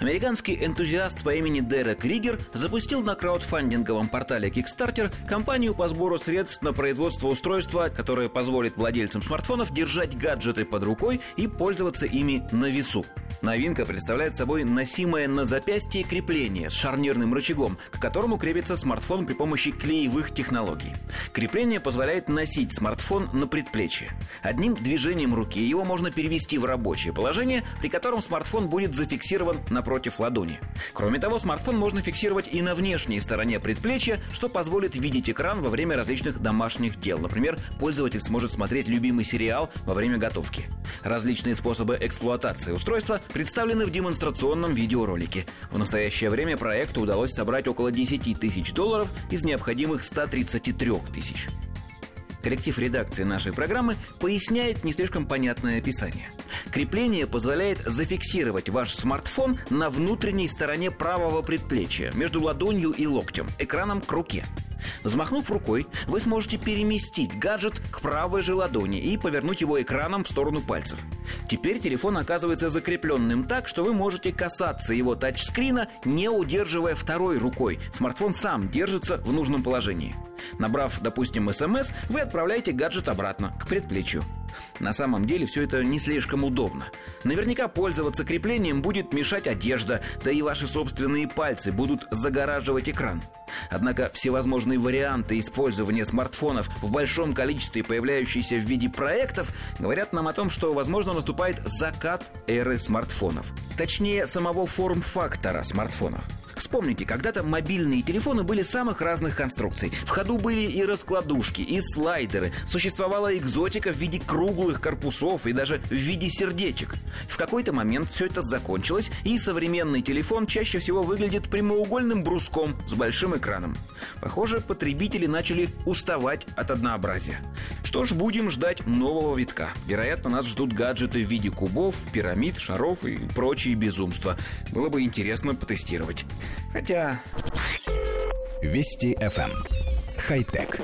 Американский энтузиаст по имени Дерек Ригер запустил на краудфандинговом портале Kickstarter кампанию по сбору средств на производство устройства, которое позволит владельцам смартфонов держать гаджеты под рукой и пользоваться ими на весу. Новинка представляет собой носимое на запястье крепление с шарнирным рычагом, к которому крепится смартфон при помощи клеевых технологий. Крепление позволяет носить смартфон на предплечье. Одним движением руки его можно перевести в рабочее положение, при котором смартфон будет зафиксирован напротив ладони. Кроме того, смартфон можно фиксировать и на внешней стороне предплечья, что позволит видеть экран во время различных домашних дел. Например, пользователь сможет смотреть любимый сериал во время готовки. Различные способы эксплуатации устройства представлены в демонстрационном видеоролике. В настоящее время проекту удалось собрать около 10 тысяч долларов из необходимых 133 тысяч. Коллектив редакции нашей программы поясняет не слишком понятное описание. Крепление позволяет зафиксировать ваш смартфон на внутренней стороне правого предплечья, между ладонью и локтем, экраном к руке – Взмахнув рукой, вы сможете переместить гаджет к правой же ладони и повернуть его экраном в сторону пальцев. Теперь телефон оказывается закрепленным так, что вы можете касаться его тачскрина, не удерживая второй рукой. Смартфон сам держится в нужном положении. Набрав, допустим, смс, вы отправляете гаджет обратно, к предплечью. На самом деле все это не слишком удобно. Наверняка пользоваться креплением будет мешать одежда, да и ваши собственные пальцы будут загораживать экран. Однако всевозможные варианты использования смартфонов в большом количестве, появляющиеся в виде проектов, говорят нам о том, что, возможно, наступает закат эры смартфонов. Точнее, самого форм-фактора смартфонов – Вспомните, когда-то мобильные телефоны были самых разных конструкций. В ходу были и раскладушки, и слайдеры. Существовала экзотика в виде круглых корпусов и даже в виде сердечек. В какой-то момент все это закончилось, и современный телефон чаще всего выглядит прямоугольным бруском с большим экраном. Похоже, потребители начали уставать от однообразия. Что ж, будем ждать нового витка. Вероятно, нас ждут гаджеты в виде кубов, пирамид, шаров и прочие безумства. Было бы интересно потестировать. Хотя... Вести FM. Эм. Хай-тек.